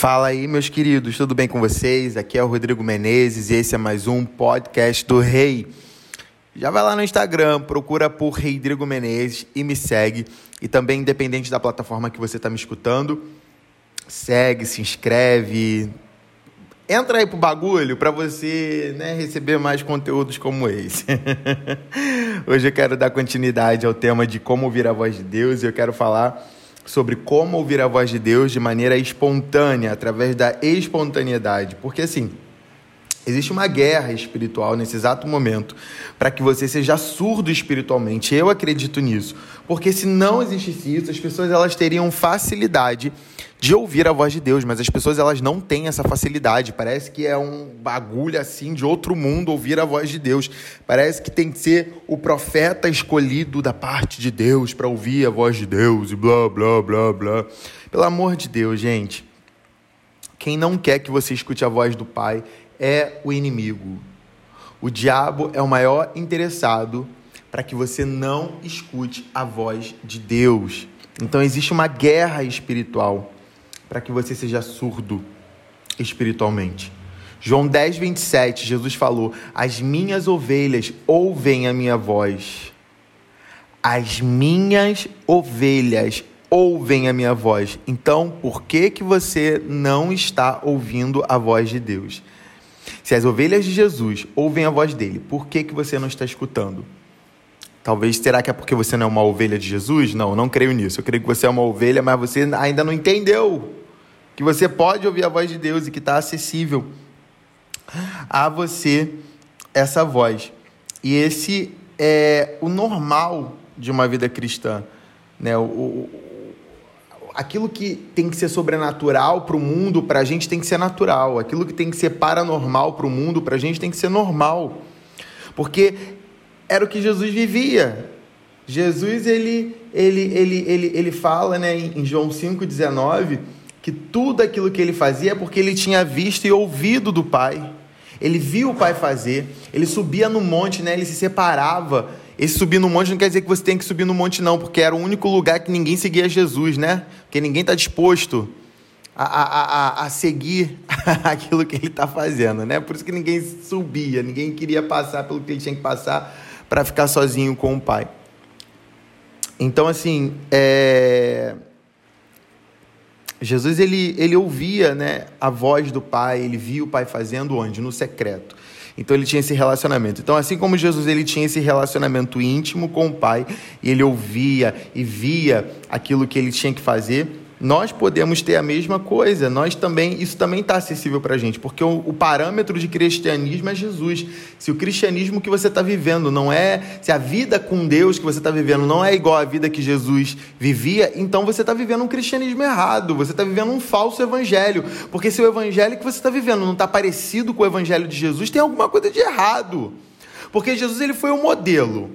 Fala aí, meus queridos, tudo bem com vocês? Aqui é o Rodrigo Menezes e esse é mais um podcast do Rei. Já vai lá no Instagram, procura por Rodrigo Menezes e me segue. E também, independente da plataforma que você está me escutando, segue, se inscreve. Entra aí pro bagulho para você né, receber mais conteúdos como esse. Hoje eu quero dar continuidade ao tema de como ouvir a voz de Deus e eu quero falar sobre como ouvir a voz de Deus de maneira espontânea, através da espontaneidade. Porque assim, existe uma guerra espiritual nesse exato momento para que você seja surdo espiritualmente. Eu acredito nisso, porque se não existisse isso, as pessoas elas teriam facilidade de ouvir a voz de Deus, mas as pessoas elas não têm essa facilidade. Parece que é um bagulho assim de outro mundo ouvir a voz de Deus. Parece que tem que ser o profeta escolhido da parte de Deus para ouvir a voz de Deus e blá blá blá blá. Pelo amor de Deus, gente. Quem não quer que você escute a voz do Pai é o inimigo. O diabo é o maior interessado para que você não escute a voz de Deus. Então existe uma guerra espiritual para que você seja surdo espiritualmente. João 10, 27, Jesus falou: As minhas ovelhas ouvem a minha voz. As minhas ovelhas ouvem a minha voz. Então, por que, que você não está ouvindo a voz de Deus? Se as ovelhas de Jesus ouvem a voz dele, por que, que você não está escutando? Talvez, será que é porque você não é uma ovelha de Jesus? Não, não creio nisso. Eu creio que você é uma ovelha, mas você ainda não entendeu que você pode ouvir a voz de Deus e que está acessível a você essa voz. E esse é o normal de uma vida cristã. Né? O, aquilo que tem que ser sobrenatural para o mundo, para a gente tem que ser natural. Aquilo que tem que ser paranormal para o mundo, para a gente tem que ser normal. Porque era o que Jesus vivia. Jesus, ele, ele, ele, ele, ele fala né, em João 5,19 que tudo aquilo que ele fazia é porque ele tinha visto e ouvido do Pai. Ele viu o Pai fazer, ele subia no monte, né? ele se separava. Esse subir no monte não quer dizer que você tem que subir no monte, não, porque era o único lugar que ninguém seguia Jesus, né? Porque ninguém está disposto a, a, a, a, seguir aquilo que ele está fazendo, né? Por isso que ninguém subia, ninguém queria passar pelo que ele tinha que passar para ficar sozinho com o Pai. Então, assim, é Jesus ele, ele ouvia né, a voz do Pai, ele via o Pai fazendo onde? No secreto. Então ele tinha esse relacionamento. Então, assim como Jesus ele tinha esse relacionamento íntimo com o Pai, e ele ouvia e via aquilo que ele tinha que fazer, nós podemos ter a mesma coisa. Nós também, isso também está acessível para a gente, porque o, o, parâmetro de cristianismo é Jesus. Se o cristianismo que você está vivendo não é, se a vida com Deus que você está vivendo não é igual à vida que Jesus vivia, então você está vivendo um cristianismo errado. Você está vivendo um falso evangelho, porque se o evangelho que você está vivendo não está parecido com o evangelho de Jesus, tem alguma coisa de errado. Porque Jesus ele foi o modelo.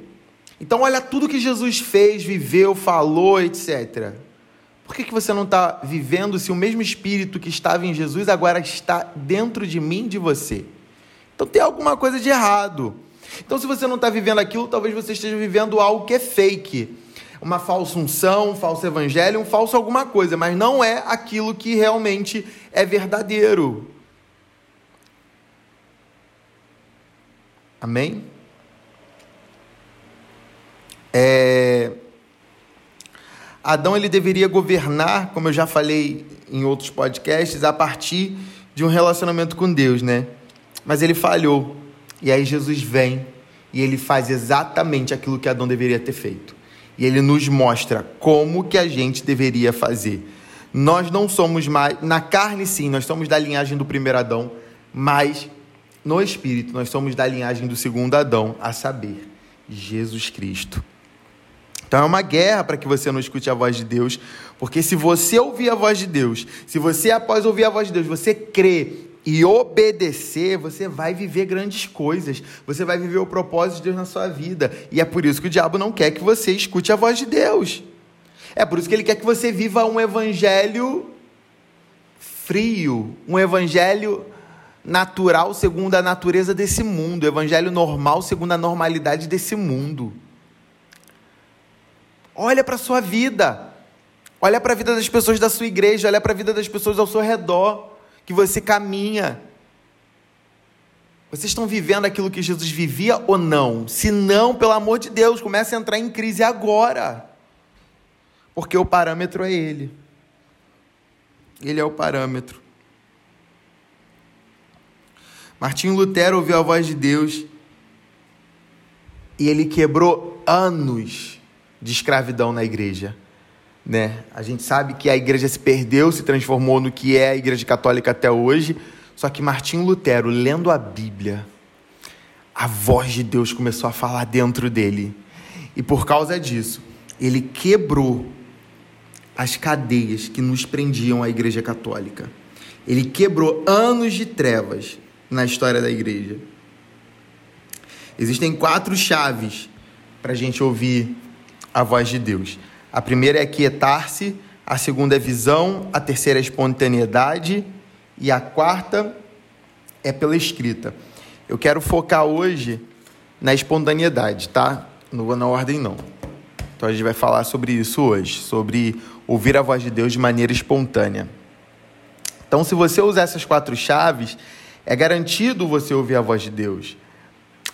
Então olha tudo que Jesus fez, viveu, falou, etc. Por que, que você não está vivendo se o mesmo Espírito que estava em Jesus agora está dentro de mim, de você? Então tem alguma coisa de errado. Então, se você não está vivendo aquilo, talvez você esteja vivendo algo que é fake. Uma falsa unção, um falso evangelho, um falso alguma coisa, mas não é aquilo que realmente é verdadeiro. Amém? É... Adão ele deveria governar, como eu já falei em outros podcasts, a partir de um relacionamento com Deus, né? Mas ele falhou. E aí Jesus vem e ele faz exatamente aquilo que Adão deveria ter feito. E ele nos mostra como que a gente deveria fazer. Nós não somos mais, na carne sim, nós somos da linhagem do primeiro Adão, mas no espírito nós somos da linhagem do segundo Adão, a saber, Jesus Cristo. Então é uma guerra para que você não escute a voz de Deus, porque se você ouvir a voz de Deus, se você após ouvir a voz de Deus, você crê e obedecer, você vai viver grandes coisas, você vai viver o propósito de Deus na sua vida. E é por isso que o diabo não quer que você escute a voz de Deus. É por isso que ele quer que você viva um evangelho frio, um evangelho natural segundo a natureza desse mundo, evangelho normal segundo a normalidade desse mundo. Olha para a sua vida. Olha para a vida das pessoas da sua igreja, olha para a vida das pessoas ao seu redor, que você caminha. Vocês estão vivendo aquilo que Jesus vivia ou não? Se não, pelo amor de Deus, comece a entrar em crise agora. Porque o parâmetro é Ele. Ele é o parâmetro. Martinho Lutero ouviu a voz de Deus e ele quebrou anos de escravidão na igreja. Né? A gente sabe que a igreja se perdeu, se transformou no que é a igreja católica até hoje. Só que Martinho Lutero, lendo a Bíblia, a voz de Deus começou a falar dentro dele. E por causa disso, ele quebrou as cadeias que nos prendiam à Igreja Católica. Ele quebrou anos de trevas na história da igreja. Existem quatro chaves para a gente ouvir a voz de Deus. A primeira é quietar-se, a segunda é visão, a terceira é espontaneidade e a quarta é pela escrita. Eu quero focar hoje na espontaneidade, tá? Não vou na ordem não. Então a gente vai falar sobre isso hoje, sobre ouvir a voz de Deus de maneira espontânea. Então, se você usar essas quatro chaves, é garantido você ouvir a voz de Deus.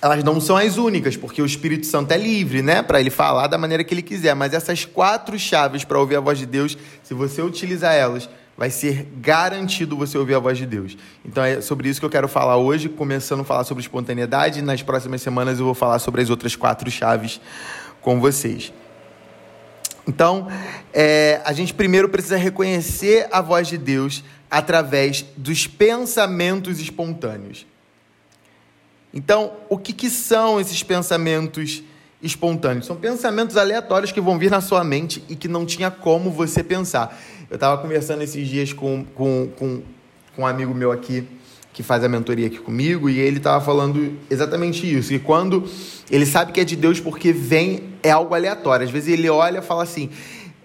Elas não são as únicas, porque o Espírito Santo é livre, né, para ele falar da maneira que ele quiser, mas essas quatro chaves para ouvir a voz de Deus, se você utilizar elas, vai ser garantido você ouvir a voz de Deus. Então é sobre isso que eu quero falar hoje, começando a falar sobre espontaneidade, nas próximas semanas eu vou falar sobre as outras quatro chaves com vocês. Então, é, a gente primeiro precisa reconhecer a voz de Deus através dos pensamentos espontâneos. Então, o que, que são esses pensamentos espontâneos? São pensamentos aleatórios que vão vir na sua mente e que não tinha como você pensar. Eu estava conversando esses dias com, com, com, com um amigo meu aqui que faz a mentoria aqui comigo, e ele estava falando exatamente isso. E quando ele sabe que é de Deus porque vem, é algo aleatório. Às vezes ele olha e fala assim: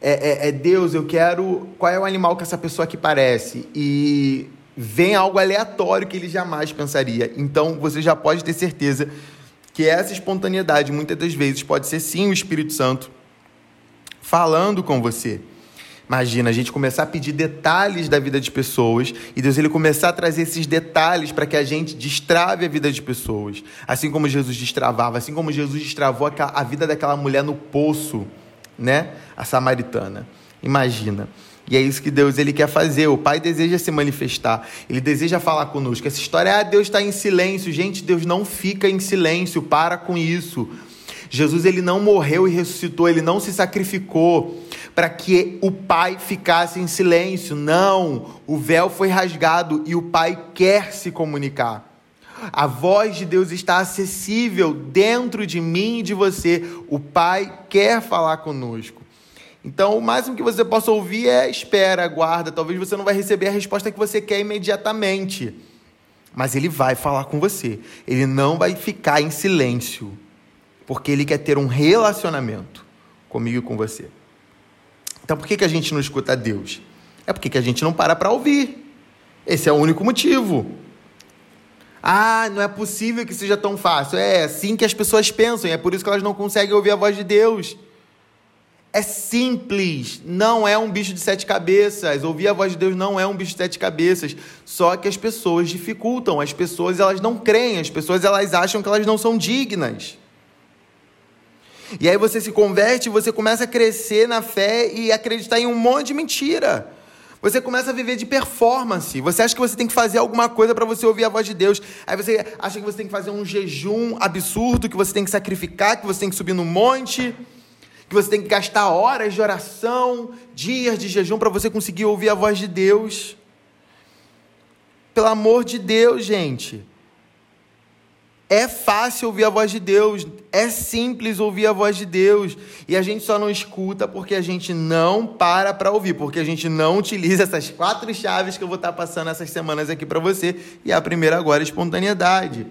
é, é, é Deus, eu quero. Qual é o animal que essa pessoa aqui parece? E vem algo aleatório que ele jamais pensaria. Então você já pode ter certeza que essa espontaneidade, muitas das vezes, pode ser sim o Espírito Santo falando com você. Imagina a gente começar a pedir detalhes da vida de pessoas e Deus ele começar a trazer esses detalhes para que a gente destrave a vida de pessoas. Assim como Jesus destravava, assim como Jesus destravou a vida daquela mulher no poço, né? A samaritana. Imagina. E é isso que Deus ele quer fazer. O Pai deseja se manifestar. Ele deseja falar conosco. Essa história é ah, Deus está em silêncio. Gente, Deus não fica em silêncio. Para com isso. Jesus ele não morreu e ressuscitou, ele não se sacrificou para que o Pai ficasse em silêncio. Não, o véu foi rasgado e o Pai quer se comunicar. A voz de Deus está acessível dentro de mim e de você. O Pai quer falar conosco. Então, o máximo que você possa ouvir é espera, aguarda. Talvez você não vai receber a resposta que você quer imediatamente. Mas ele vai falar com você. Ele não vai ficar em silêncio porque ele quer ter um relacionamento comigo e com você. Então por que, que a gente não escuta Deus? É porque que a gente não para para ouvir. Esse é o único motivo. Ah, não é possível que seja tão fácil. É assim que as pessoas pensam, e é por isso que elas não conseguem ouvir a voz de Deus. É simples, não é um bicho de sete cabeças. Ouvir a voz de Deus não é um bicho de sete cabeças. Só que as pessoas dificultam, as pessoas elas não creem, as pessoas elas acham que elas não são dignas. E aí você se converte, você começa a crescer na fé e acreditar em um monte de mentira. Você começa a viver de performance. Você acha que você tem que fazer alguma coisa para você ouvir a voz de Deus. Aí você acha que você tem que fazer um jejum absurdo, que você tem que sacrificar, que você tem que subir no monte, que você tem que gastar horas de oração, dias de jejum para você conseguir ouvir a voz de Deus. Pelo amor de Deus, gente. É fácil ouvir a voz de Deus, é simples ouvir a voz de Deus, e a gente só não escuta porque a gente não para para ouvir, porque a gente não utiliza essas quatro chaves que eu vou estar passando essas semanas aqui para você, e a primeira agora é espontaneidade.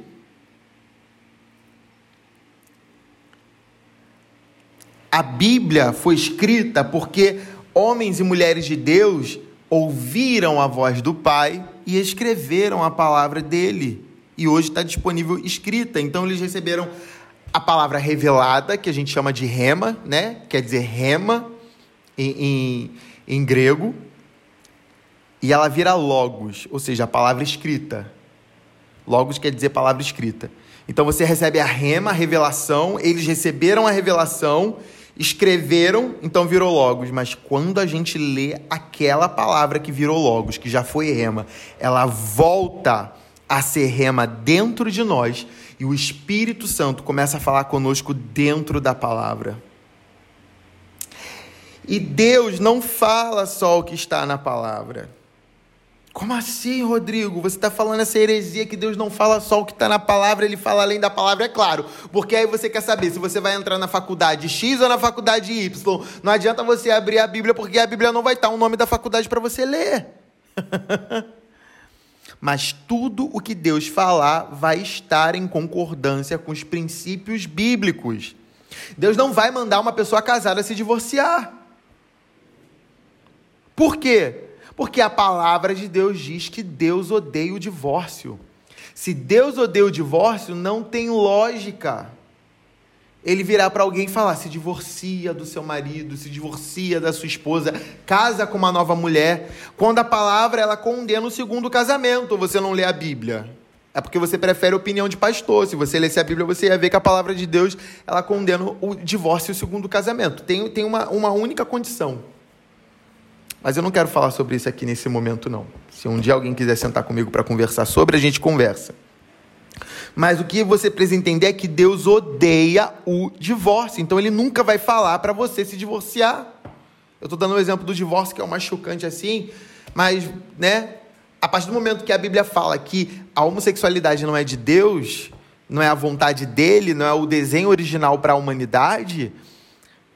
A Bíblia foi escrita porque homens e mulheres de Deus ouviram a voz do Pai e escreveram a palavra dele e hoje está disponível escrita. Então eles receberam a palavra revelada, que a gente chama de rema, né? Quer dizer rema em, em, em grego e ela vira logos, ou seja, a palavra escrita. Logos quer dizer palavra escrita. Então você recebe a rema, a revelação, eles receberam a revelação, escreveram, então virou logos. Mas quando a gente lê aquela palavra que virou logos, que já foi rema, ela volta a ser rema dentro de nós e o Espírito Santo começa a falar conosco dentro da palavra. E Deus não fala só o que está na palavra. Como assim, Rodrigo? Você está falando essa heresia que Deus não fala só o que está na palavra, ele fala além da palavra, é claro. Porque aí você quer saber se você vai entrar na faculdade X ou na faculdade Y. Não adianta você abrir a Bíblia, porque a Bíblia não vai estar o nome da faculdade para você ler. Mas tudo o que Deus falar vai estar em concordância com os princípios bíblicos. Deus não vai mandar uma pessoa casada se divorciar. Por quê? Porque a palavra de Deus diz que Deus odeia o divórcio. Se Deus odeia o divórcio, não tem lógica ele virar para alguém e falar: se divorcia do seu marido, se divorcia da sua esposa, casa com uma nova mulher, quando a palavra ela condena o segundo casamento. Você não lê a Bíblia. É porque você prefere opinião de pastor. Se você lesse a Bíblia, você ia ver que a palavra de Deus ela condena o divórcio e o segundo casamento. Tem, tem uma, uma única condição mas eu não quero falar sobre isso aqui nesse momento, não. Se um dia alguém quiser sentar comigo para conversar sobre, a gente conversa. Mas o que você precisa entender é que Deus odeia o divórcio. Então ele nunca vai falar para você se divorciar. Eu estou dando o um exemplo do divórcio, que é o mais chocante assim, mas, né? A partir do momento que a Bíblia fala que a homossexualidade não é de Deus, não é a vontade dele, não é o desenho original para a humanidade,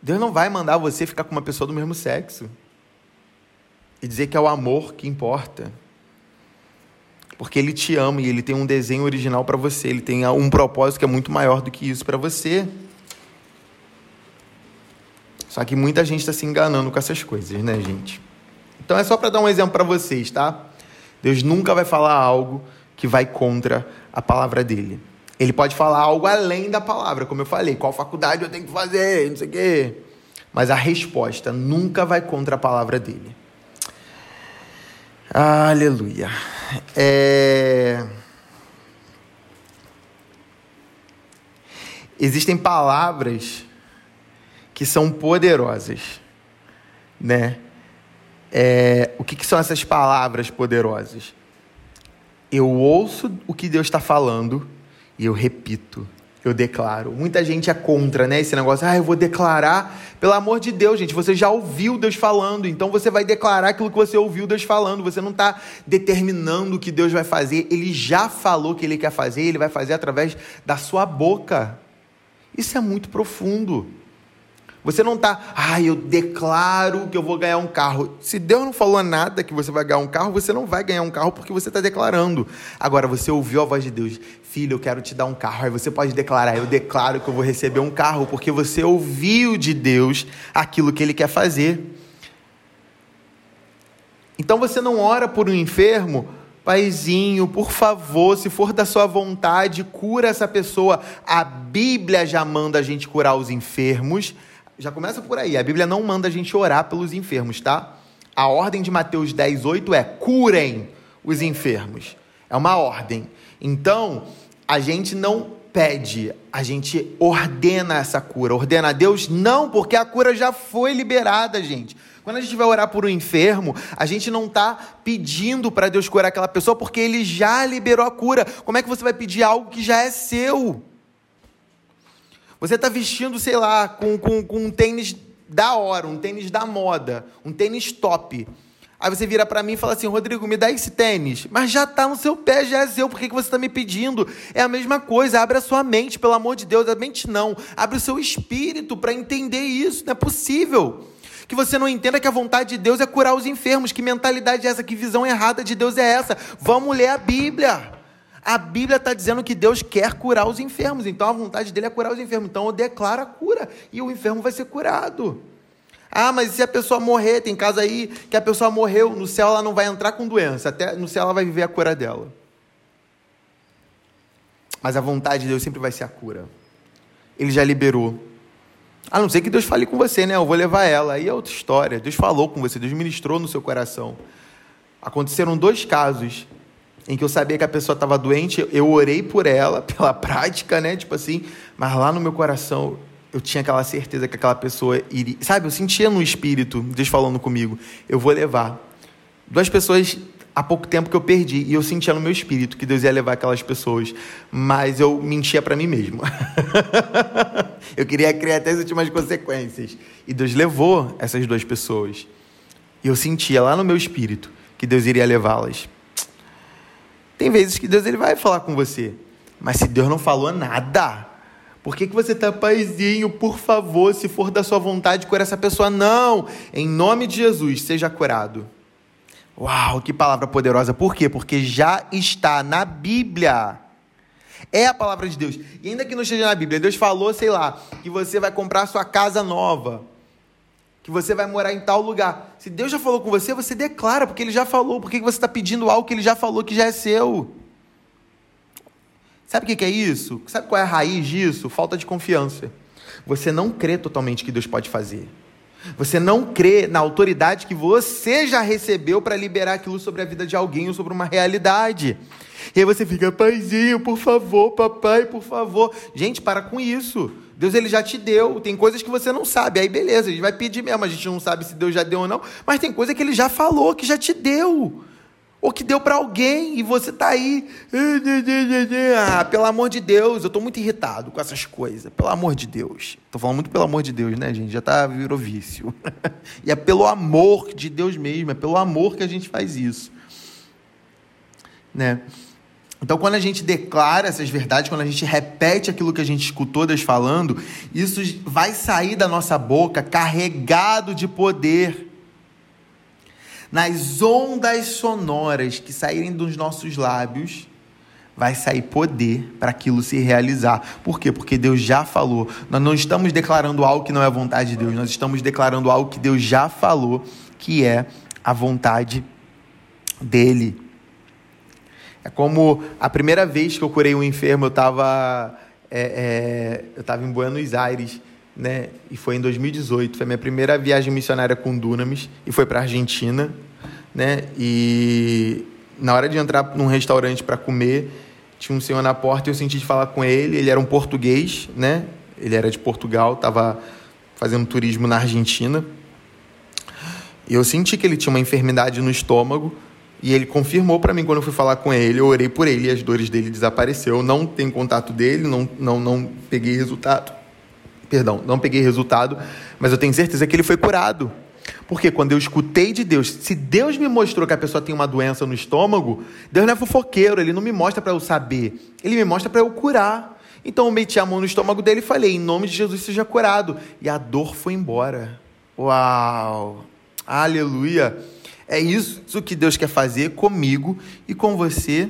Deus não vai mandar você ficar com uma pessoa do mesmo sexo e dizer que é o amor que importa. Porque ele te ama e ele tem um desenho original para você, ele tem um propósito que é muito maior do que isso para você. Só que muita gente está se enganando com essas coisas, né, gente? Então é só para dar um exemplo para vocês, tá? Deus nunca vai falar algo que vai contra a palavra dele. Ele pode falar algo além da palavra, como eu falei, qual faculdade eu tenho que fazer, não sei o quê. Mas a resposta nunca vai contra a palavra dele. Aleluia. É... Existem palavras que são poderosas, né? É... O que, que são essas palavras poderosas? Eu ouço o que Deus está falando e eu repito eu declaro. Muita gente é contra, né? Esse negócio, ah, eu vou declarar. Pelo amor de Deus, gente, você já ouviu Deus falando, então você vai declarar aquilo que você ouviu Deus falando. Você não está determinando o que Deus vai fazer. Ele já falou que ele quer fazer, ele vai fazer através da sua boca. Isso é muito profundo. Você não está, ah, eu declaro que eu vou ganhar um carro. Se Deus não falou nada que você vai ganhar um carro, você não vai ganhar um carro porque você está declarando. Agora, você ouviu a voz de Deus, filho, eu quero te dar um carro. Aí você pode declarar, eu declaro que eu vou receber um carro, porque você ouviu de Deus aquilo que ele quer fazer. Então você não ora por um enfermo, Paizinho, por favor, se for da sua vontade, cura essa pessoa. A Bíblia já manda a gente curar os enfermos já começa por aí. A Bíblia não manda a gente orar pelos enfermos, tá? A ordem de Mateus 10, 8 é curem os enfermos. É uma ordem. Então, a gente não pede, a gente ordena essa cura. Ordena a Deus? Não, porque a cura já foi liberada, gente. Quando a gente vai orar por um enfermo, a gente não está pedindo para Deus curar aquela pessoa porque ele já liberou a cura. Como é que você vai pedir algo que já é seu? Você está vestindo, sei lá, com, com, com um tênis da hora, um tênis da moda, um tênis top. Aí você vira para mim e fala assim, Rodrigo, me dá esse tênis. Mas já está no seu pé, já é seu, por que, que você está me pedindo? É a mesma coisa, abre a sua mente, pelo amor de Deus. A mente não, abre o seu espírito para entender isso, não é possível. Que você não entenda que a vontade de Deus é curar os enfermos. Que mentalidade é essa? Que visão errada de Deus é essa? Vamos ler a Bíblia. A Bíblia está dizendo que Deus quer curar os enfermos, então a vontade dele é curar os enfermos. Então eu declaro a cura e o enfermo vai ser curado. Ah, mas se a pessoa morrer, tem caso aí que a pessoa morreu, no céu ela não vai entrar com doença, até no céu ela vai viver a cura dela. Mas a vontade de Deus sempre vai ser a cura. Ele já liberou. A não ser que Deus fale com você, né? Eu vou levar ela. Aí é outra história. Deus falou com você, Deus ministrou no seu coração. Aconteceram dois casos em que eu sabia que a pessoa estava doente, eu orei por ela, pela prática, né? Tipo assim, mas lá no meu coração eu tinha aquela certeza que aquela pessoa iria. Sabe, eu sentia no espírito, Deus falando comigo, eu vou levar. Duas pessoas há pouco tempo que eu perdi e eu sentia no meu espírito que Deus ia levar aquelas pessoas, mas eu mentia para mim mesmo. eu queria criar até as últimas consequências. E Deus levou essas duas pessoas. E eu sentia lá no meu espírito que Deus iria levá-las. Tem vezes que Deus ele vai falar com você, mas se Deus não falou nada, por que, que você está paizinho? Por favor, se for da sua vontade, cura essa pessoa. Não! Em nome de Jesus, seja curado. Uau, que palavra poderosa. Por quê? Porque já está na Bíblia. É a palavra de Deus. E ainda que não esteja na Bíblia, Deus falou, sei lá, que você vai comprar sua casa nova. Que você vai morar em tal lugar. Se Deus já falou com você, você declara, porque Ele já falou. Por que você está pedindo algo que Ele já falou que já é seu? Sabe o que é isso? Sabe qual é a raiz disso? Falta de confiança. Você não crê totalmente que Deus pode fazer. Você não crê na autoridade que você já recebeu para liberar aquilo sobre a vida de alguém ou sobre uma realidade. E aí você fica, paizinho, por favor, papai, por favor. Gente, para com isso. Deus ele já te deu. Tem coisas que você não sabe. Aí beleza, a gente vai pedir mesmo. A gente não sabe se Deus já deu ou não. Mas tem coisa que ele já falou, que já te deu. Ou que deu para alguém e você tá aí. Ah, pelo amor de Deus, eu tô muito irritado com essas coisas. Pelo amor de Deus. Tô falando muito pelo amor de Deus, né, gente? Já tá virou vício. e é pelo amor de Deus mesmo, é pelo amor que a gente faz isso. Né? Então, quando a gente declara essas verdades, quando a gente repete aquilo que a gente escutou Deus falando, isso vai sair da nossa boca carregado de poder nas ondas sonoras que saírem dos nossos lábios, vai sair poder para aquilo se realizar. Por quê? Porque Deus já falou. Nós não estamos declarando algo que não é vontade de Deus, nós estamos declarando algo que Deus já falou, que é a vontade dele. É como a primeira vez que eu curei um enfermo, eu estava é, é, eu em Buenos Aires né? E foi em 2018, foi minha primeira viagem missionária com Dunamis e foi para Argentina, né? E na hora de entrar num restaurante para comer, tinha um senhor na porta e eu senti de falar com ele. Ele era um português, né? Ele era de Portugal, estava fazendo turismo na Argentina. E eu senti que ele tinha uma enfermidade no estômago. E ele confirmou para mim quando eu fui falar com ele. Eu orei por ele e as dores dele desapareceram. Eu não tenho contato dele, não, não, não peguei resultado. Perdão, não peguei resultado, mas eu tenho certeza que ele foi curado. Porque quando eu escutei de Deus, se Deus me mostrou que a pessoa tem uma doença no estômago, Deus não é fofoqueiro, ele não me mostra para eu saber, ele me mostra para eu curar. Então eu meti a mão no estômago dele e falei: em nome de Jesus seja curado. E a dor foi embora. Uau! Aleluia! É isso, que Deus quer fazer comigo e com você.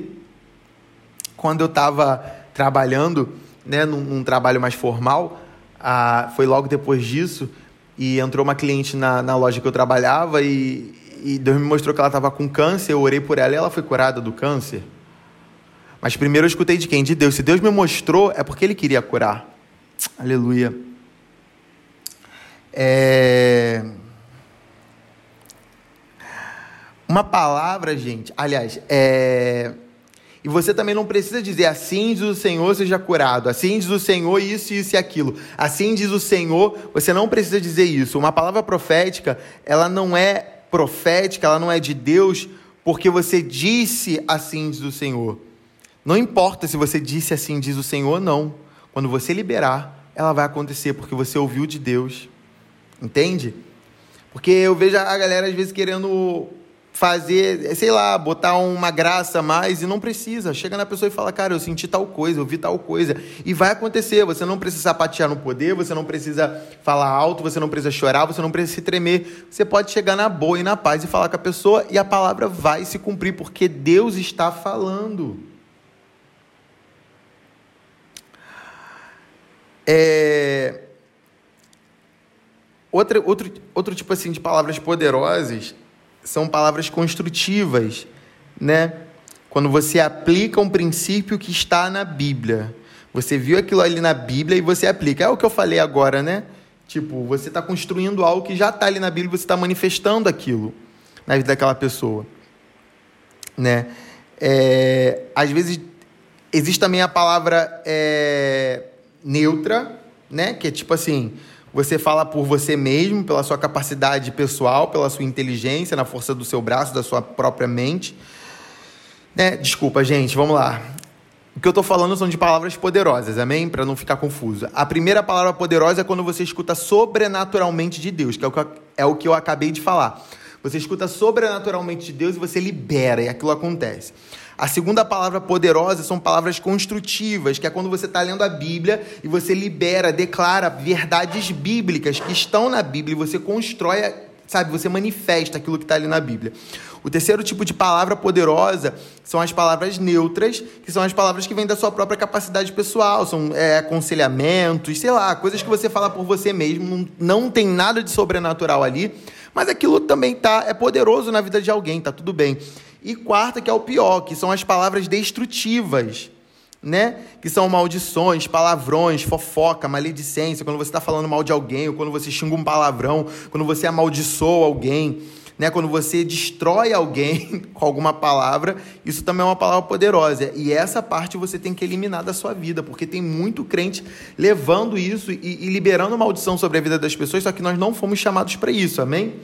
Quando eu estava trabalhando, né, num, num trabalho mais formal, ah, foi logo depois disso e entrou uma cliente na, na loja que eu trabalhava e, e Deus me mostrou que ela estava com câncer. Eu orei por ela e ela foi curada do câncer. Mas primeiro eu escutei de quem? De Deus. Se Deus me mostrou, é porque Ele queria curar. Aleluia. É... Uma palavra, gente. Aliás, é e você também não precisa dizer assim diz o Senhor, seja curado. Assim diz o Senhor, isso, isso e aquilo. Assim diz o Senhor, você não precisa dizer isso. Uma palavra profética, ela não é profética, ela não é de Deus, porque você disse assim diz o Senhor. Não importa se você disse assim diz o Senhor ou não. Quando você liberar, ela vai acontecer, porque você ouviu de Deus. Entende? Porque eu vejo a galera às vezes querendo fazer, sei lá, botar uma graça a mais e não precisa. Chega na pessoa e fala, cara, eu senti tal coisa, eu vi tal coisa. E vai acontecer. Você não precisa sapatear no poder, você não precisa falar alto, você não precisa chorar, você não precisa se tremer. Você pode chegar na boa e na paz e falar com a pessoa e a palavra vai se cumprir, porque Deus está falando. É... Outra, outro, outro tipo assim de palavras poderosas são palavras construtivas, né? Quando você aplica um princípio que está na Bíblia. Você viu aquilo ali na Bíblia e você aplica. É o que eu falei agora, né? Tipo, você está construindo algo que já está ali na Bíblia, você está manifestando aquilo na vida daquela pessoa, né? É, às vezes existe também a palavra é, neutra, né? Que é tipo assim, você fala por você mesmo, pela sua capacidade pessoal, pela sua inteligência, na força do seu braço, da sua própria mente. Né? Desculpa, gente, vamos lá. O que eu estou falando são de palavras poderosas, amém? Para não ficar confuso. A primeira palavra poderosa é quando você escuta sobrenaturalmente de Deus, que é o que eu, é o que eu acabei de falar. Você escuta sobrenaturalmente de Deus e você libera, e aquilo acontece. A segunda palavra poderosa são palavras construtivas, que é quando você está lendo a Bíblia e você libera, declara verdades bíblicas que estão na Bíblia e você constrói, sabe, você manifesta aquilo que está ali na Bíblia. O terceiro tipo de palavra poderosa são as palavras neutras, que são as palavras que vêm da sua própria capacidade pessoal, são é, aconselhamentos, sei lá, coisas que você fala por você mesmo, não, não tem nada de sobrenatural ali, mas aquilo também tá, é poderoso na vida de alguém, tá tudo bem. E quarta, que é o pior, que são as palavras destrutivas, né? Que são maldições, palavrões, fofoca, maledicência, quando você está falando mal de alguém, ou quando você xinga um palavrão, quando você amaldiçoa alguém, né? Quando você destrói alguém com alguma palavra, isso também é uma palavra poderosa. E essa parte você tem que eliminar da sua vida, porque tem muito crente levando isso e, e liberando maldição sobre a vida das pessoas, só que nós não fomos chamados para isso, amém?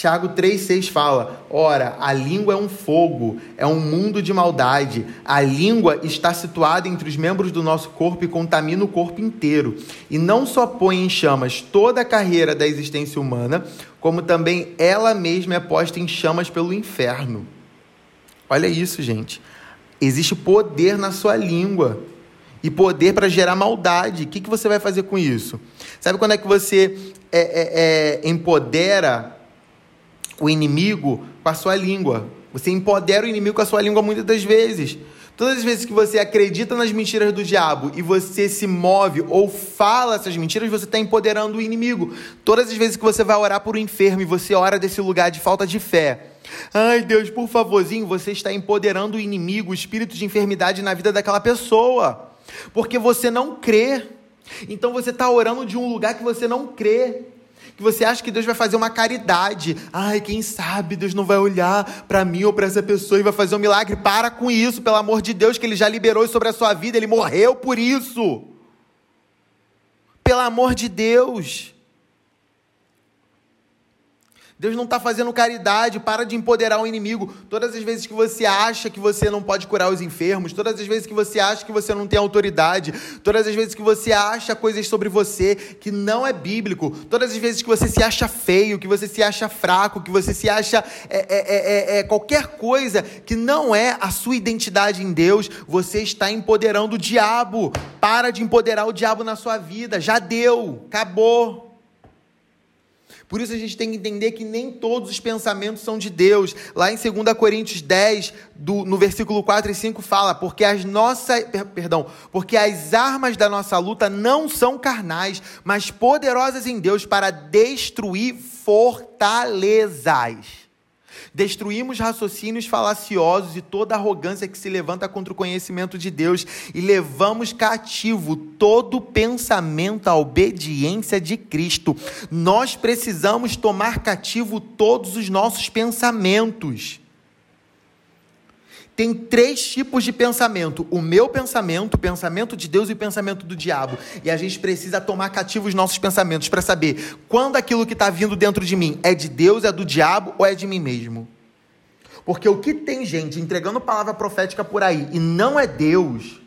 Tiago 3,6 fala: Ora, a língua é um fogo, é um mundo de maldade. A língua está situada entre os membros do nosso corpo e contamina o corpo inteiro. E não só põe em chamas toda a carreira da existência humana, como também ela mesma é posta em chamas pelo inferno. Olha isso, gente. Existe poder na sua língua e poder para gerar maldade. O que, que você vai fazer com isso? Sabe quando é que você é, é, é, empodera o inimigo com a sua língua. Você empodera o inimigo com a sua língua muitas das vezes. Todas as vezes que você acredita nas mentiras do diabo e você se move ou fala essas mentiras, você está empoderando o inimigo. Todas as vezes que você vai orar por um enfermo e você ora desse lugar de falta de fé. Ai, Deus, por favorzinho, você está empoderando o inimigo, o espírito de enfermidade na vida daquela pessoa. Porque você não crê. Então você está orando de um lugar que você não crê que você acha que Deus vai fazer uma caridade. Ai, quem sabe Deus não vai olhar para mim ou para essa pessoa e vai fazer um milagre. Para com isso, pelo amor de Deus, que ele já liberou sobre a sua vida, ele morreu por isso. Pelo amor de Deus. Deus não está fazendo caridade, para de empoderar o inimigo. Todas as vezes que você acha que você não pode curar os enfermos, todas as vezes que você acha que você não tem autoridade, todas as vezes que você acha coisas sobre você que não é bíblico, todas as vezes que você se acha feio, que você se acha fraco, que você se acha é, é, é, é qualquer coisa que não é a sua identidade em Deus, você está empoderando o diabo. Para de empoderar o diabo na sua vida. Já deu, acabou. Por isso a gente tem que entender que nem todos os pensamentos são de Deus. Lá em 2 Coríntios 10, do, no versículo 4 e 5 fala: "Porque as nossas, perdão, porque as armas da nossa luta não são carnais, mas poderosas em Deus para destruir fortalezas." Destruímos raciocínios falaciosos e toda arrogância que se levanta contra o conhecimento de Deus e levamos cativo todo pensamento à obediência de Cristo. Nós precisamos tomar cativo todos os nossos pensamentos tem três tipos de pensamento: o meu pensamento, o pensamento de Deus e o pensamento do diabo. E a gente precisa tomar cativo os nossos pensamentos para saber quando aquilo que está vindo dentro de mim é de Deus, é do diabo ou é de mim mesmo. Porque o que tem gente entregando palavra profética por aí e não é Deus,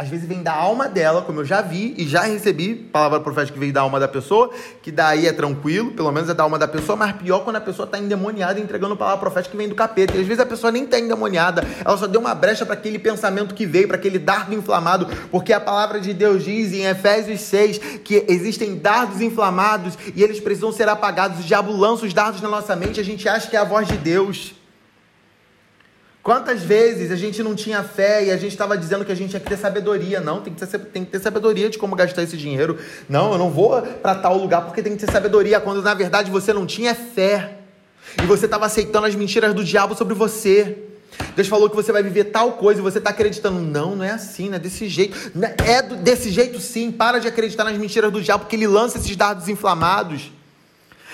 às vezes vem da alma dela, como eu já vi e já recebi palavra profética que veio da alma da pessoa, que daí é tranquilo, pelo menos é da alma da pessoa, mas pior quando a pessoa está endemoniada entregando palavra profética que vem do capeta. E às vezes a pessoa nem está endemoniada, ela só deu uma brecha para aquele pensamento que veio, para aquele dardo inflamado, porque a palavra de Deus diz em Efésios 6 que existem dardos inflamados e eles precisam ser apagados. O diabo lança os dardos na nossa mente, a gente acha que é a voz de Deus. Quantas vezes a gente não tinha fé e a gente estava dizendo que a gente tinha que ter sabedoria? Não, tem que ter, tem que ter sabedoria de como gastar esse dinheiro. Não, eu não vou para tal lugar porque tem que ter sabedoria. Quando na verdade você não tinha fé e você estava aceitando as mentiras do diabo sobre você. Deus falou que você vai viver tal coisa e você está acreditando. Não, não é assim, não é desse jeito. É desse jeito sim. Para de acreditar nas mentiras do diabo, porque ele lança esses dardos inflamados.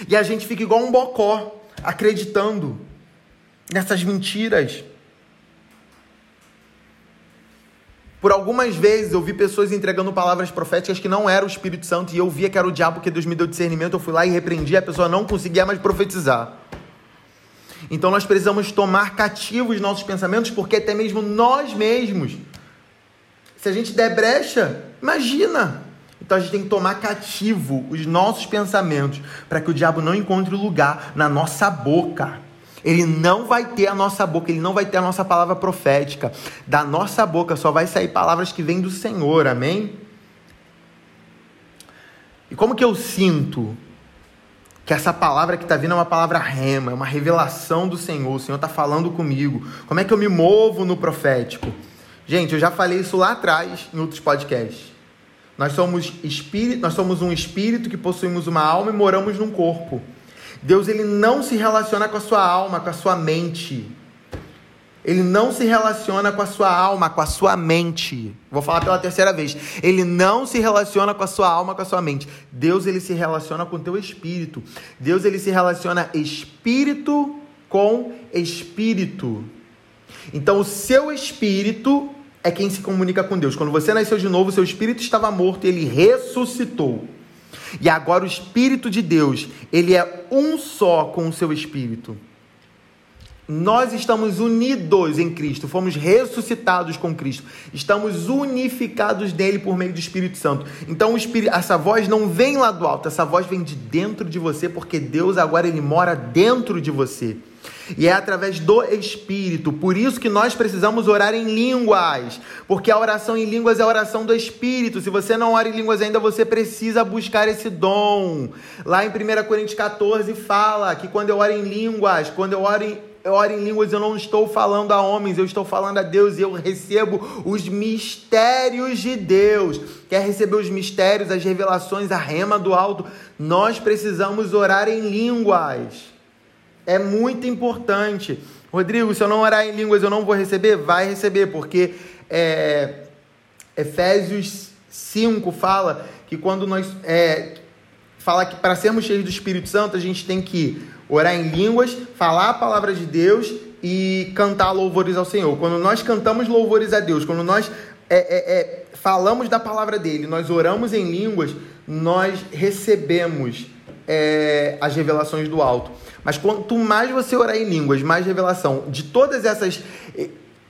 E a gente fica igual um bocó, acreditando nessas mentiras. Por algumas vezes eu vi pessoas entregando palavras proféticas que não era o Espírito Santo e eu via que era o diabo que Deus me deu discernimento. Eu fui lá e repreendi, a pessoa não conseguia mais profetizar. Então nós precisamos tomar cativos nossos pensamentos, porque até mesmo nós mesmos, se a gente der brecha, imagina. Então a gente tem que tomar cativo os nossos pensamentos para que o diabo não encontre lugar na nossa boca. Ele não vai ter a nossa boca, ele não vai ter a nossa palavra profética. Da nossa boca só vai sair palavras que vêm do Senhor, amém? E como que eu sinto que essa palavra que está vindo é uma palavra rema, é uma revelação do Senhor, o Senhor está falando comigo. Como é que eu me movo no profético? Gente, eu já falei isso lá atrás em outros podcasts. Nós somos espírito, nós somos um espírito que possuímos uma alma e moramos num corpo. Deus ele não se relaciona com a sua alma, com a sua mente. Ele não se relaciona com a sua alma, com a sua mente. Vou falar pela terceira vez. Ele não se relaciona com a sua alma, com a sua mente. Deus ele se relaciona com o teu espírito. Deus ele se relaciona espírito com espírito. Então o seu espírito é quem se comunica com Deus. Quando você nasceu de novo, seu espírito estava morto e ele ressuscitou. E agora o Espírito de Deus, ele é um só com o seu Espírito. Nós estamos unidos em Cristo, fomos ressuscitados com Cristo, estamos unificados nele por meio do Espírito Santo. Então, Espírito, essa voz não vem lá do alto, essa voz vem de dentro de você, porque Deus agora ele mora dentro de você. E é através do Espírito. Por isso que nós precisamos orar em línguas. Porque a oração em línguas é a oração do Espírito. Se você não ora em línguas ainda, você precisa buscar esse dom. Lá em 1 Coríntios 14 fala que quando eu oro em línguas, quando eu oro em, eu oro em línguas, eu não estou falando a homens, eu estou falando a Deus e eu recebo os mistérios de Deus. Quer receber os mistérios, as revelações, a rema do alto? Nós precisamos orar em línguas. É muito importante. Rodrigo, se eu não orar em línguas, eu não vou receber? Vai receber, porque é, Efésios 5 fala que quando nós. É, fala que para sermos cheios do Espírito Santo, a gente tem que orar em línguas, falar a palavra de Deus e cantar louvores ao Senhor. Quando nós cantamos louvores a Deus, quando nós é, é, é, falamos da palavra dele, nós oramos em línguas, nós recebemos é, as revelações do alto. Mas quanto mais você orar em línguas, mais revelação. De todas essas.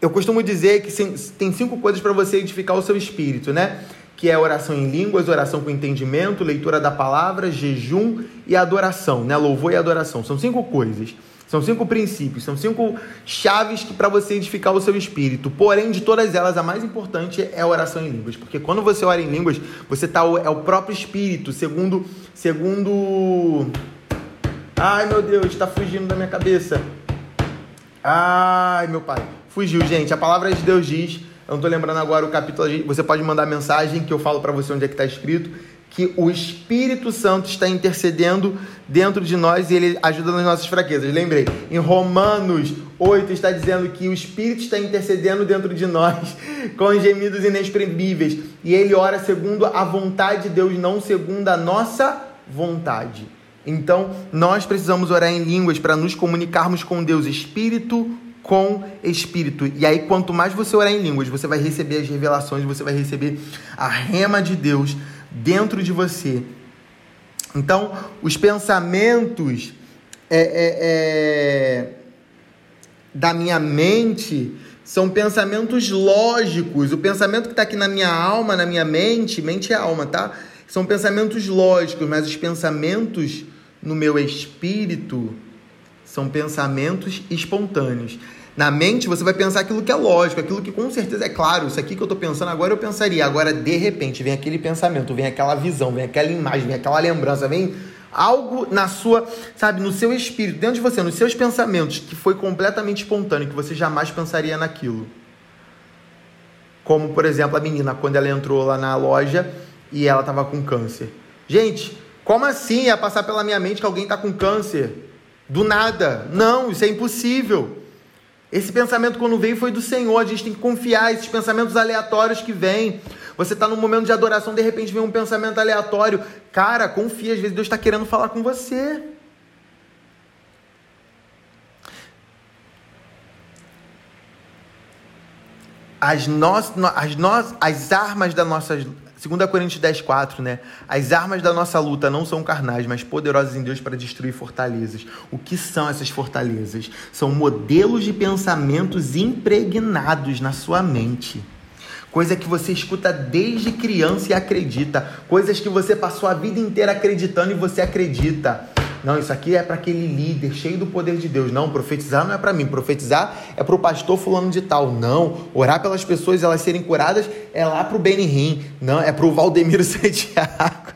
Eu costumo dizer que tem cinco coisas para você edificar o seu espírito, né? Que é oração em línguas, oração com entendimento, leitura da palavra, jejum e adoração, né? Louvor e adoração. São cinco coisas. São cinco princípios, são cinco chaves para você edificar o seu espírito. Porém, de todas elas, a mais importante é a oração em línguas, porque quando você ora em línguas, você tá é o próprio espírito, segundo segundo Ai, meu Deus, está fugindo da minha cabeça. Ai, meu pai. Fugiu, gente. A palavra de Deus diz, eu não estou lembrando agora o capítulo, você pode mandar mensagem que eu falo para você onde é que está escrito, que o Espírito Santo está intercedendo dentro de nós e ele ajuda nas nossas fraquezas. Lembrei, em Romanos 8 está dizendo que o Espírito está intercedendo dentro de nós com gemidos inexprimíveis e ele ora segundo a vontade de Deus, não segundo a nossa vontade. Então, nós precisamos orar em línguas para nos comunicarmos com Deus, espírito com espírito. E aí, quanto mais você orar em línguas, você vai receber as revelações, você vai receber a rema de Deus dentro de você. Então, os pensamentos é, é, é, da minha mente são pensamentos lógicos. O pensamento que está aqui na minha alma, na minha mente, mente é alma, tá? São pensamentos lógicos, mas os pensamentos no meu espírito são pensamentos espontâneos. Na mente você vai pensar aquilo que é lógico, aquilo que com certeza é claro. Isso aqui que eu estou pensando agora eu pensaria. Agora, de repente, vem aquele pensamento, vem aquela visão, vem aquela imagem, vem aquela lembrança, vem algo na sua, sabe, no seu espírito, dentro de você, nos seus pensamentos, que foi completamente espontâneo, que você jamais pensaria naquilo. Como, por exemplo, a menina, quando ela entrou lá na loja e ela estava com câncer. Gente, como assim ia passar pela minha mente que alguém está com câncer? Do nada. Não, isso é impossível. Esse pensamento, quando veio, foi do Senhor. A gente tem que confiar. Esses pensamentos aleatórios que vêm. Você está num momento de adoração, de repente vem um pensamento aleatório. Cara, confia. Às vezes Deus está querendo falar com você. As, no, as, no, as armas da nossa 2 Coríntios 10, 4, né? As armas da nossa luta não são carnais, mas poderosas em Deus para destruir fortalezas. O que são essas fortalezas? São modelos de pensamentos impregnados na sua mente. Coisa que você escuta desde criança e acredita. Coisas que você passou a vida inteira acreditando e você acredita. Não, isso aqui é para aquele líder cheio do poder de Deus. Não, profetizar não é para mim. Profetizar é para o pastor fulano de tal. Não, orar pelas pessoas elas serem curadas é lá para o Benihim. Não, é para o Valdemiro Santiago.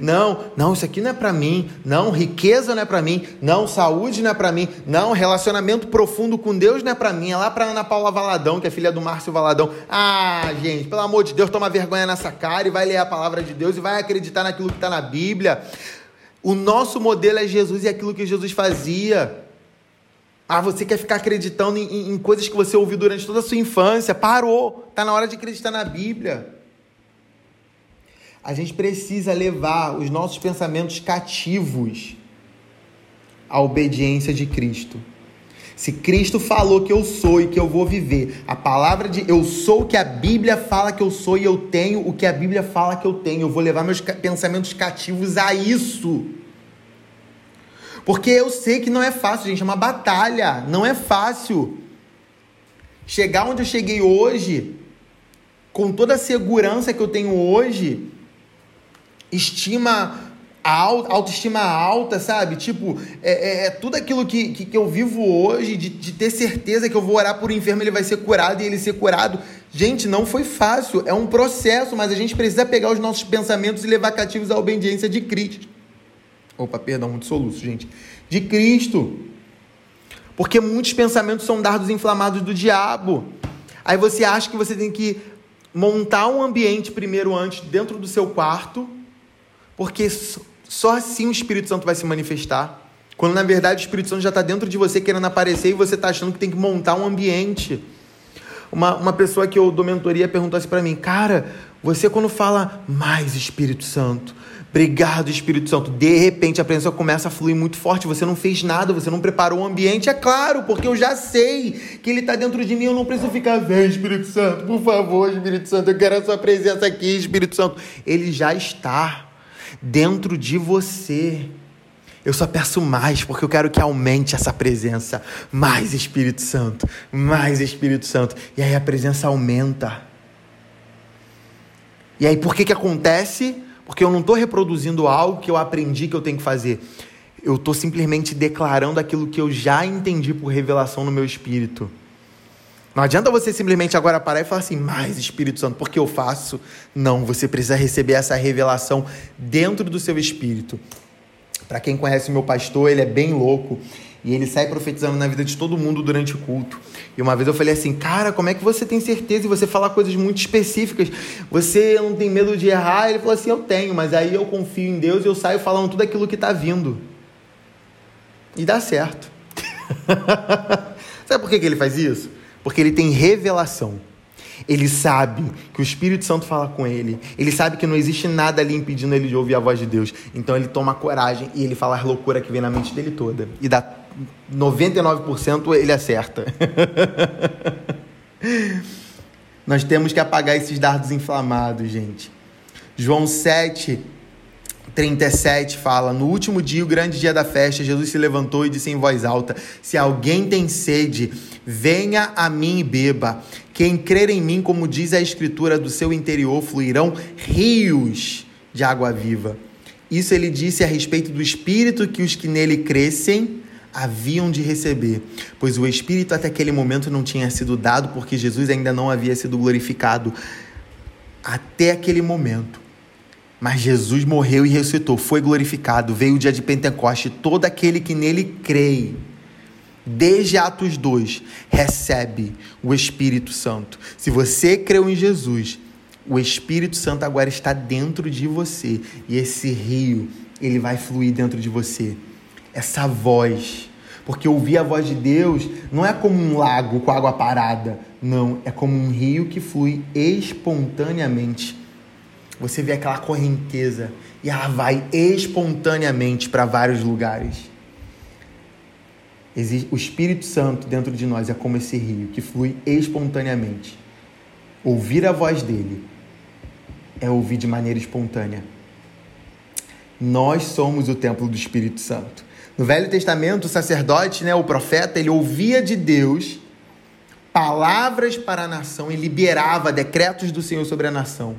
Não, não, isso aqui não é para mim. Não, riqueza não é para mim. Não, saúde não é para mim. Não, relacionamento profundo com Deus não é para mim. É lá para Ana Paula Valadão, que é filha do Márcio Valadão. Ah, gente, pelo amor de Deus, toma vergonha nessa cara e vai ler a palavra de Deus e vai acreditar naquilo que está na Bíblia. O nosso modelo é Jesus e aquilo que Jesus fazia. Ah, você quer ficar acreditando em, em, em coisas que você ouviu durante toda a sua infância? Parou. Está na hora de acreditar na Bíblia. A gente precisa levar os nossos pensamentos cativos à obediência de Cristo. Se Cristo falou que eu sou e que eu vou viver, a palavra de eu sou que a Bíblia fala que eu sou e eu tenho o que a Bíblia fala que eu tenho, eu vou levar meus pensamentos cativos a isso. Porque eu sei que não é fácil, gente, é uma batalha, não é fácil. Chegar onde eu cheguei hoje, com toda a segurança que eu tenho hoje, estima autoestima alta, sabe? Tipo, é, é, é tudo aquilo que, que, que, eu vivo hoje, de, de ter certeza que eu vou orar por um enfermo, ele vai ser curado e ele ser curado. Gente, não foi fácil, é um processo, mas a gente precisa pegar os nossos pensamentos e levar cativos à obediência de Cristo. Opa, perdão, muito soluço, gente. De Cristo. Porque muitos pensamentos são dardos inflamados do diabo. Aí você acha que você tem que montar um ambiente primeiro antes dentro do seu quarto, porque só assim o Espírito Santo vai se manifestar. Quando na verdade o Espírito Santo já está dentro de você querendo aparecer e você está achando que tem que montar um ambiente. Uma, uma pessoa que eu dou mentoria perguntou assim para mim: Cara, você quando fala mais Espírito Santo, obrigado Espírito Santo, de repente a presença começa a fluir muito forte. Você não fez nada, você não preparou o ambiente. É claro, porque eu já sei que Ele está dentro de mim. Eu não preciso ficar, vem Espírito Santo, por favor, Espírito Santo, eu quero a Sua presença aqui, Espírito Santo. Ele já está dentro de você. Eu só peço mais, porque eu quero que aumente essa presença. Mais Espírito Santo, mais Espírito Santo. E aí a presença aumenta. E aí por que que acontece? Porque eu não estou reproduzindo algo que eu aprendi que eu tenho que fazer. Eu estou simplesmente declarando aquilo que eu já entendi por revelação no meu espírito. Não adianta você simplesmente agora parar e falar assim, mais Espírito Santo, porque eu faço. Não, você precisa receber essa revelação dentro do seu espírito. Para quem conhece meu pastor, ele é bem louco e ele sai profetizando na vida de todo mundo durante o culto. E uma vez eu falei assim, cara, como é que você tem certeza e você fala coisas muito específicas? Você não tem medo de errar? Ele falou assim, eu tenho, mas aí eu confio em Deus e eu saio falando tudo aquilo que está vindo. E dá certo. Sabe por que, que ele faz isso? Porque ele tem revelação. Ele sabe que o Espírito Santo fala com ele. Ele sabe que não existe nada ali impedindo ele de ouvir a voz de Deus. Então ele toma coragem e ele fala a loucura que vem na mente dele toda. E dá 99% ele acerta. Nós temos que apagar esses dardos inflamados, gente. João 7, 37 fala: No último dia, o grande dia da festa, Jesus se levantou e disse em voz alta: Se alguém tem sede, venha a mim e beba. Quem crer em mim, como diz a Escritura, do seu interior fluirão rios de água viva. Isso ele disse a respeito do Espírito que os que nele crescem haviam de receber, pois o Espírito até aquele momento não tinha sido dado, porque Jesus ainda não havia sido glorificado até aquele momento. Mas Jesus morreu e ressuscitou, foi glorificado, veio o dia de Pentecoste, todo aquele que nele crê, desde Atos 2, recebe o Espírito Santo. Se você creu em Jesus, o Espírito Santo agora está dentro de você e esse rio, ele vai fluir dentro de você. Essa voz Porque ouvir a voz de Deus não é como um lago com água parada, não, é como um rio que flui espontaneamente. Você vê aquela correnteza e ela vai espontaneamente para vários lugares. O Espírito Santo dentro de nós é como esse rio que flui espontaneamente. Ouvir a voz dele é ouvir de maneira espontânea. Nós somos o templo do Espírito Santo. No Velho Testamento, o sacerdote, né, o profeta, ele ouvia de Deus palavras para a nação e liberava decretos do Senhor sobre a nação.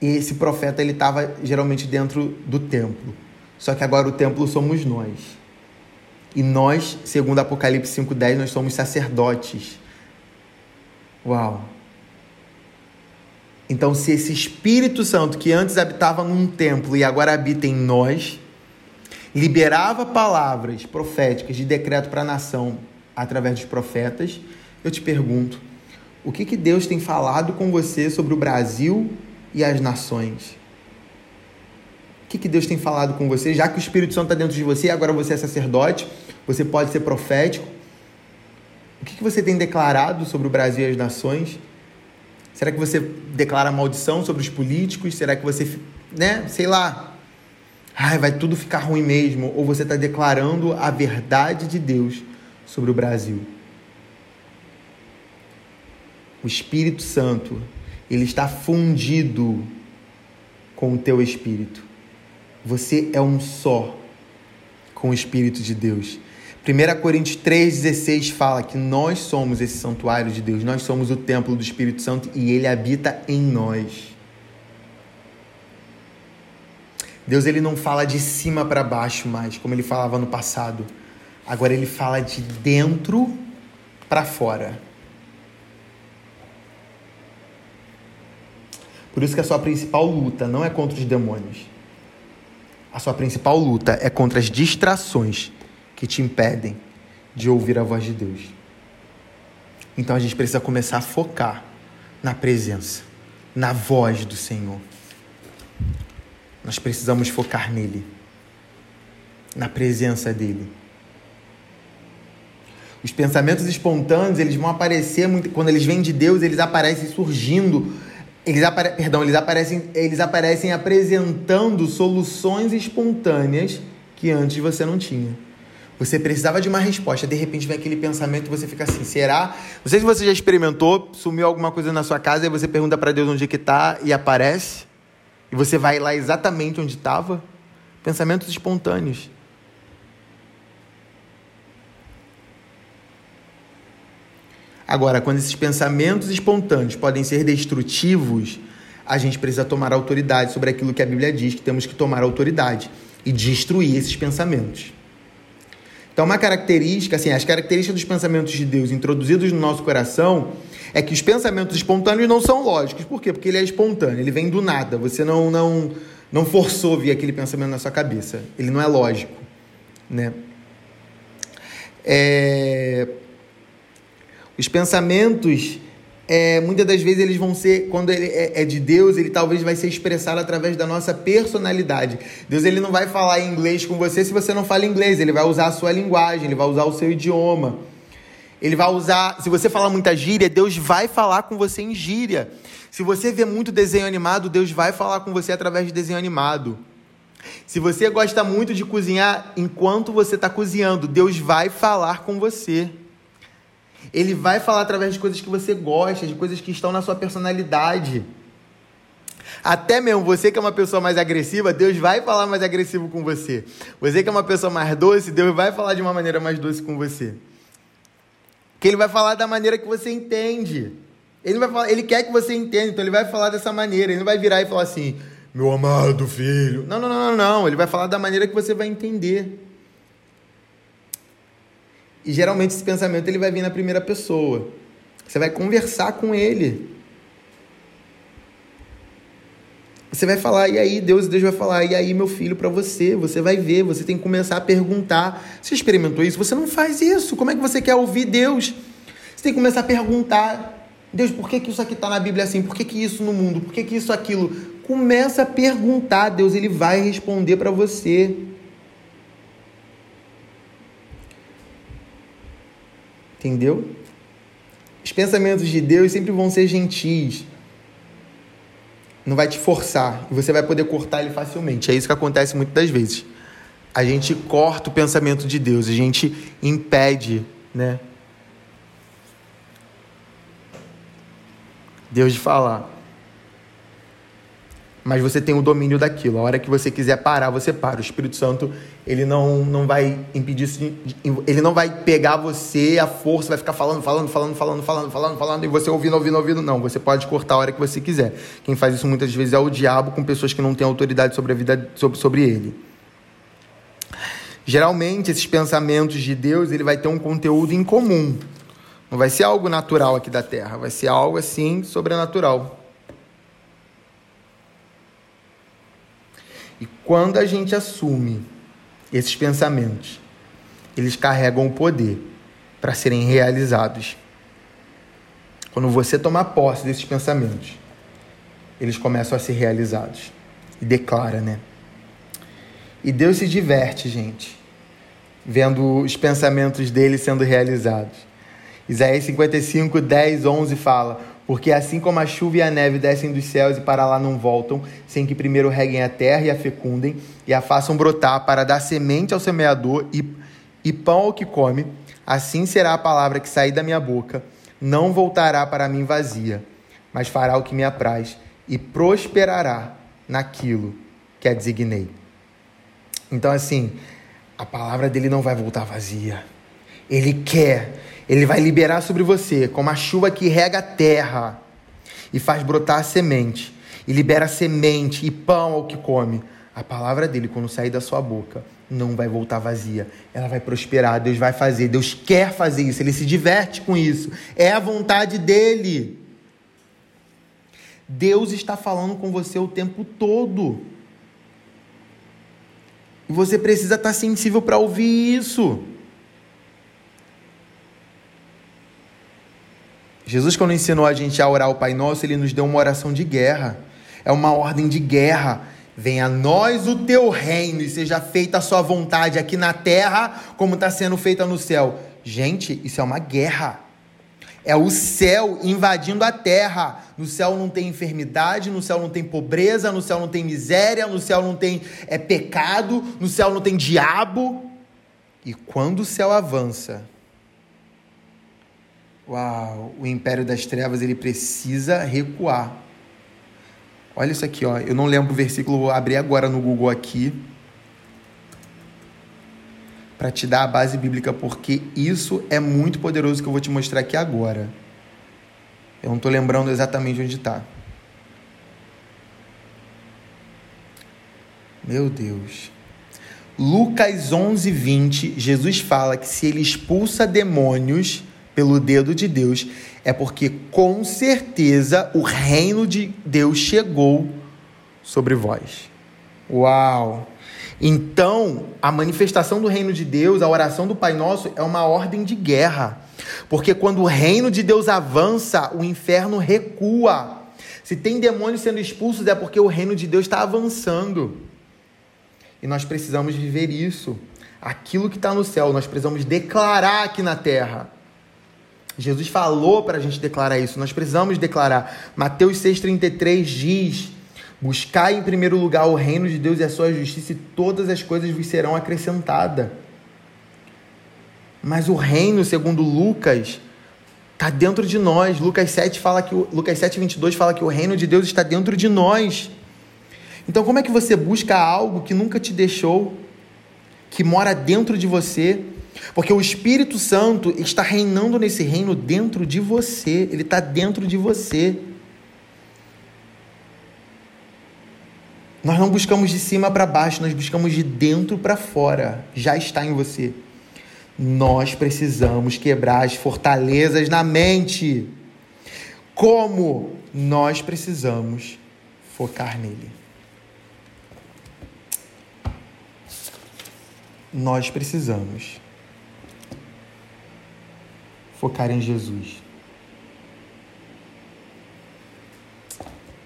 E esse profeta ele estava geralmente dentro do templo. Só que agora o templo somos nós. E nós, segundo Apocalipse 5:10, nós somos sacerdotes. Uau. Então, se esse Espírito Santo que antes habitava num templo e agora habita em nós, liberava palavras proféticas de decreto para a nação através dos profetas, eu te pergunto, o que, que Deus tem falado com você sobre o Brasil e as nações? O que, que Deus tem falado com você? Já que o Espírito Santo está dentro de você, agora você é sacerdote, você pode ser profético. O que, que você tem declarado sobre o Brasil e as nações? Será que você declara maldição sobre os políticos? Será que você, né, sei lá, ai, vai tudo ficar ruim mesmo? Ou você está declarando a verdade de Deus sobre o Brasil? O Espírito Santo, ele está fundido com o teu espírito. Você é um só com o Espírito de Deus. 1 Coríntios 3,16 fala que nós somos esse santuário de Deus, nós somos o templo do Espírito Santo e ele habita em nós. Deus ele não fala de cima para baixo mais, como ele falava no passado. Agora ele fala de dentro para fora. Por isso que a sua principal luta não é contra os demônios. A sua principal luta é contra as distrações que te impedem de ouvir a voz de Deus. Então a gente precisa começar a focar na presença, na voz do Senhor. Nós precisamos focar nele, na presença dele. Os pensamentos espontâneos, eles vão aparecer muito, quando eles vêm de Deus, eles aparecem surgindo eles, apare... Perdão, eles, aparecem, eles aparecem apresentando soluções espontâneas que antes você não tinha. Você precisava de uma resposta, de repente vem aquele pensamento e você fica assim: será? Não sei se você já experimentou, sumiu alguma coisa na sua casa e você pergunta para Deus onde é que está e aparece, e você vai lá exatamente onde estava. Pensamentos espontâneos. Agora, quando esses pensamentos espontâneos podem ser destrutivos, a gente precisa tomar autoridade sobre aquilo que a Bíblia diz que temos que tomar autoridade e destruir esses pensamentos. Então, uma característica, assim, as características dos pensamentos de Deus introduzidos no nosso coração é que os pensamentos espontâneos não são lógicos. Por quê? Porque ele é espontâneo, ele vem do nada. Você não não não forçou vir aquele pensamento na sua cabeça. Ele não é lógico, né? É... Os pensamentos, é, muitas das vezes, eles vão ser, quando ele é, é, de Deus, ele talvez vai ser expressado através da nossa personalidade. Deus ele não vai falar inglês com você se você não fala inglês, ele vai usar a sua linguagem, ele vai usar o seu idioma. Ele vai usar, se você falar muita gíria, Deus vai falar com você em gíria. Se você vê muito desenho animado, Deus vai falar com você através de desenho animado. Se você gosta muito de cozinhar, enquanto você está cozinhando, Deus vai falar com você. Ele vai falar através de coisas que você gosta, de coisas que estão na sua personalidade. Até mesmo você que é uma pessoa mais agressiva, Deus vai falar mais agressivo com você. Você que é uma pessoa mais doce, Deus vai falar de uma maneira mais doce com você. Que ele vai falar da maneira que você entende. Ele, vai falar, ele quer que você entenda, então ele vai falar dessa maneira. Ele não vai virar e falar assim, meu amado filho. Não, não, não, não, não. Ele vai falar da maneira que você vai entender. E geralmente esse pensamento ele vai vir na primeira pessoa. Você vai conversar com ele. Você vai falar, e aí, Deus, Deus vai falar, e aí, meu filho, para você, você vai ver, você tem que começar a perguntar. Você experimentou isso? Você não faz isso. Como é que você quer ouvir Deus? Você tem que começar a perguntar. Deus, por que, que isso aqui está na Bíblia assim? Por que, que isso no mundo? Por que, que isso aquilo? Começa a perguntar, Deus ele vai responder para você. Entendeu? Os pensamentos de Deus sempre vão ser gentis. Não vai te forçar. E você vai poder cortar ele facilmente. É isso que acontece muitas das vezes. A gente corta o pensamento de Deus, a gente impede, né? Deus de falar mas você tem o domínio daquilo. A hora que você quiser parar, você para. O Espírito Santo, ele não, não vai impedir isso, ele não vai pegar você, a força, vai ficar falando, falando, falando, falando, falando, falando, falando, e você ouvindo, ouvindo, ouvindo. Não, você pode cortar a hora que você quiser. Quem faz isso muitas vezes é o diabo com pessoas que não têm autoridade sobre a vida, sobre, sobre ele. Geralmente, esses pensamentos de Deus, ele vai ter um conteúdo em comum. Não vai ser algo natural aqui da Terra, vai ser algo assim sobrenatural. E quando a gente assume esses pensamentos, eles carregam o poder para serem realizados. Quando você tomar posse desses pensamentos, eles começam a ser realizados. E declara, né? E Deus se diverte, gente, vendo os pensamentos dele sendo realizados. Isaías 55, 10, 11 fala: porque assim como a chuva e a neve descem dos céus e para lá não voltam, sem que primeiro reguem a terra e a fecundem, e a façam brotar para dar semente ao semeador e, e pão ao que come, assim será a palavra que sair da minha boca, não voltará para mim vazia, mas fará o que me apraz e prosperará naquilo que a designei. Então, assim, a palavra dele não vai voltar vazia. Ele quer ele vai liberar sobre você como a chuva que rega a terra e faz brotar a semente, e libera semente e pão ao que come. A palavra dele, quando sair da sua boca, não vai voltar vazia. Ela vai prosperar. Deus vai fazer. Deus quer fazer isso. Ele se diverte com isso. É a vontade dele. Deus está falando com você o tempo todo. E você precisa estar sensível para ouvir isso. Jesus, quando ensinou a gente a orar o Pai Nosso, ele nos deu uma oração de guerra. É uma ordem de guerra. Venha a nós o teu reino e seja feita a sua vontade aqui na terra, como está sendo feita no céu. Gente, isso é uma guerra. É o céu invadindo a terra. No céu não tem enfermidade, no céu não tem pobreza, no céu não tem miséria, no céu não tem é, pecado, no céu não tem diabo. E quando o céu avança, Uau, o império das trevas ele precisa recuar. Olha isso aqui, ó. Eu não lembro o versículo, vou abrir agora no Google aqui para te dar a base bíblica, porque isso é muito poderoso que eu vou te mostrar aqui agora. Eu não estou lembrando exatamente onde está. Meu Deus. Lucas 11, 20, Jesus fala que se ele expulsa demônios, pelo dedo de Deus, é porque com certeza o reino de Deus chegou sobre vós. Uau! Então, a manifestação do reino de Deus, a oração do Pai Nosso, é uma ordem de guerra. Porque quando o reino de Deus avança, o inferno recua. Se tem demônios sendo expulsos, é porque o reino de Deus está avançando. E nós precisamos viver isso. Aquilo que está no céu, nós precisamos declarar aqui na terra. Jesus falou para a gente declarar isso, nós precisamos declarar. Mateus 6,33 diz: Buscai em primeiro lugar o reino de Deus e a sua justiça, e todas as coisas vos serão acrescentadas. Mas o reino, segundo Lucas, está dentro de nós. Lucas 7 fala que Lucas 7, 22 fala que o reino de Deus está dentro de nós. Então, como é que você busca algo que nunca te deixou, que mora dentro de você? Porque o Espírito Santo está reinando nesse reino dentro de você, ele está dentro de você. Nós não buscamos de cima para baixo, nós buscamos de dentro para fora. Já está em você. Nós precisamos quebrar as fortalezas na mente. Como? Nós precisamos focar nele. Nós precisamos focar em Jesus.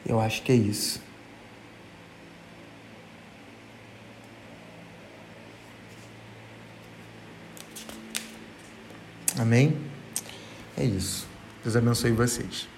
Eu acho que é isso. Amém? É isso. Deus abençoe vocês.